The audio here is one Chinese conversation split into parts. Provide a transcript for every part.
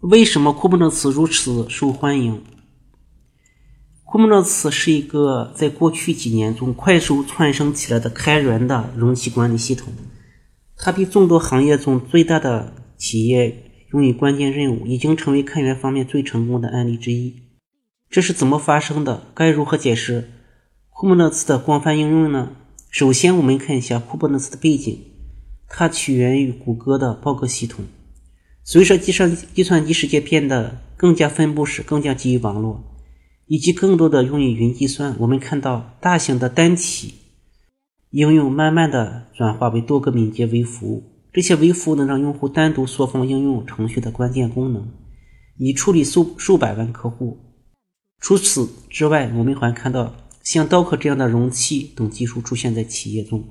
为什么库布 e 茨如此受欢迎？库布 e 茨是一个在过去几年中快速窜升起来的开源的容器管理系统。它比众多行业中最大的企业用于关键任务，已经成为开源方面最成功的案例之一。这是怎么发生的？该如何解释库布 e 茨的广泛应用呢？首先，我们看一下库布 e 茨的背景，它起源于谷歌的报告系统。随着计算计算机世界变得更加分布式、更加基于网络，以及更多的用于云计算，我们看到大型的单体。应用慢慢的转化为多个敏捷微服务，这些微服务能让用户单独缩放应用程序的关键功能，以处理数数百万客户。除此之外，我们还看到像 Docker 这样的容器等技术出现在企业中，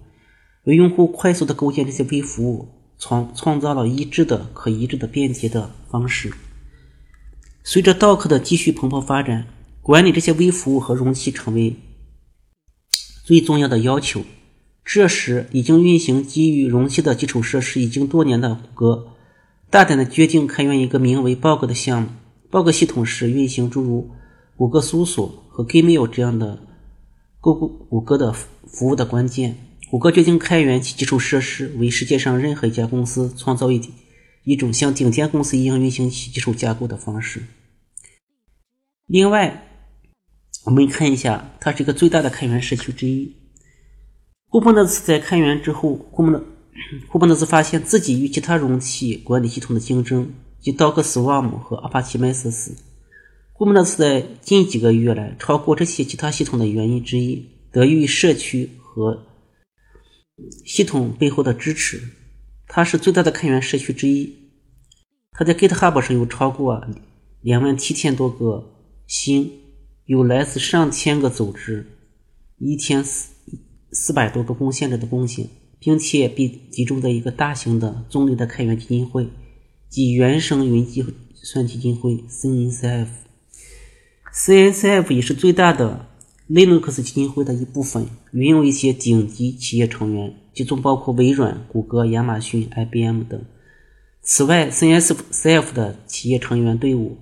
为用户快速的构建这些微服务创创造了一致的、可一致的、便捷的方式。随着 Dock 的继续蓬勃发展，管理这些微服务和容器成为最重要的要求。这时，已经运行基于容器的基础设施已经多年的谷歌，大胆的决定开源一个名为 Bog 的项目。Bog 系统是运行诸如谷歌搜索和 Gmail 这样的谷谷谷歌的服务的关键。谷歌决定开源其基础设施，为世界上任何一家公司创造一一种像顶尖公司一样运行其基础架构的方式。另外，我们看一下，它是一个最大的开源社区之一。库布纳斯在开源之后，库布纳库布纳斯发现自己与其他容器管理系统的竞争，即 Docker Swarm 和 Apache Mesos。库布纳斯在近几个月来超过这些其他系统的原因之一，得益于社区和系统背后的支持。它是最大的开源社区之一。它在 GitHub 上有超过两万七千多个星，有来自上千个组织，一千四。四百多个贡献者的贡献，并且被集中在一个大型的中立的开源基金会，即原生云计算基金会 （CNCF）。CNCF 也是最大的 Linux 基金会的一部分，拥有一些顶级企业成员，其中包括微软、谷歌、亚马逊、IBM 等。此外，CNCF 的企业成员队伍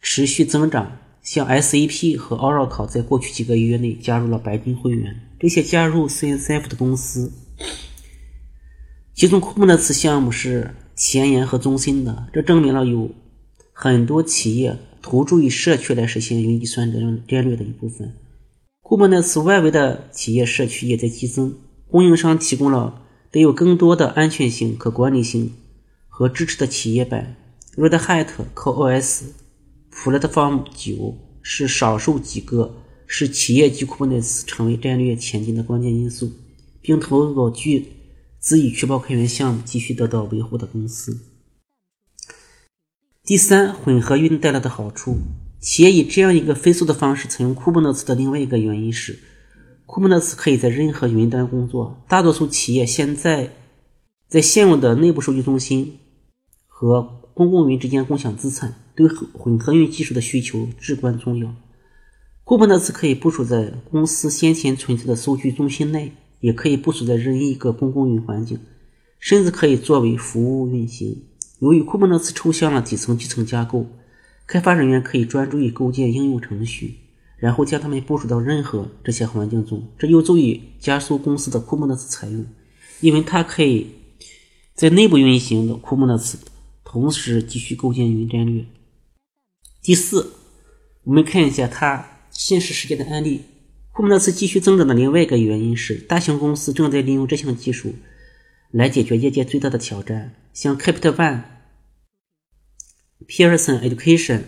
持续增长。像 SAP 和 Oracle 在过去几个月内加入了白金会员。这些加入 CNCF 的公司，其中库布纳茨项目是前沿和中心的。这证明了有很多企业投注于社区来实现云计算战战略的一部分。库布纳茨外围的企业社区也在激增，供应商提供了得有更多的安全性、可管理性和支持的企业版 Red Hat CoOS。Platform 九是少数几个使企业级 Kubernetes 成为战略前进的关键因素，并投入了巨资以确保开源项目继续得到维护的公司。第三，混合云带来的好处。企业以这样一个飞速的方式采用 Kubernetes 的另外一个原因是，Kubernetes 可以在任何云端工作。大多数企业现在在现有的内部数据中心和公共云之间共享资产。对混合云技术的需求至关重要。库布 e 茨可以部署在公司先前存在的数据中心内，也可以部署在任意一个公共云环境，甚至可以作为服务运行。由于库布 e 茨抽象了底层集成架构，开发人员可以专注于构建应用程序，然后将它们部署到任何这些环境中。这有助于加速公司的库布 e 茨采用，因为它可以在内部运行的库布 e 茨，同时继续构建云战略。第四，我们看一下它现实世界的案例。库布纳茨继续增长的另外一个原因是，大型公司正在利用这项技术来解决业界最大的挑战。像 Capital One、Pearson Education、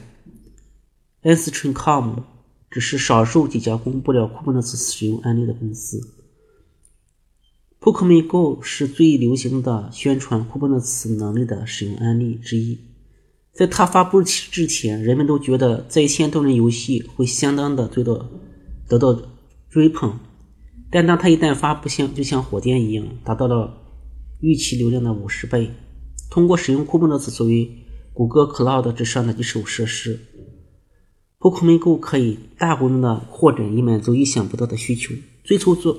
Instrucom 只是少数几家公布了库布纳茨使用案例的公司。Pokemon Go 是最流行的宣传库布纳茨能力的使用案例之一。在它发布之前，人们都觉得在线多人游戏会相当的得到得到追捧，但当它一旦发布，像就像火箭一样，达到了预期流量的五十倍。通过使用库布纳茨作为谷歌 Cloud 之上的基础设施，Pokemon Go 可以大规模的扩展，以满足意想不到的需求。最初作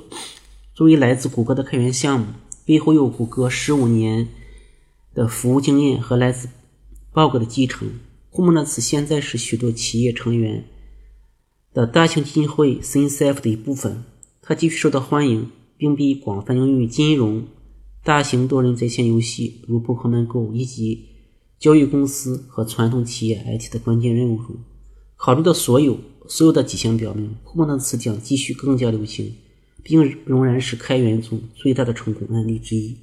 作为来自谷歌的开源项目，背后有谷歌十五年的服务经验和来自 Bug 的继承。库莫纳茨现在是许多企业成员的大型基金会 CNCF 的一部分。它继续受到欢迎，并被广泛应用于金融、大型多人在线游戏如 Pokemon Go 以及交易公司和传统企业 IT 的关键任务中。考虑到所有所有的迹象表明，库莫纳茨将继续更加流行，并仍然是开源中最大的成功案例之一。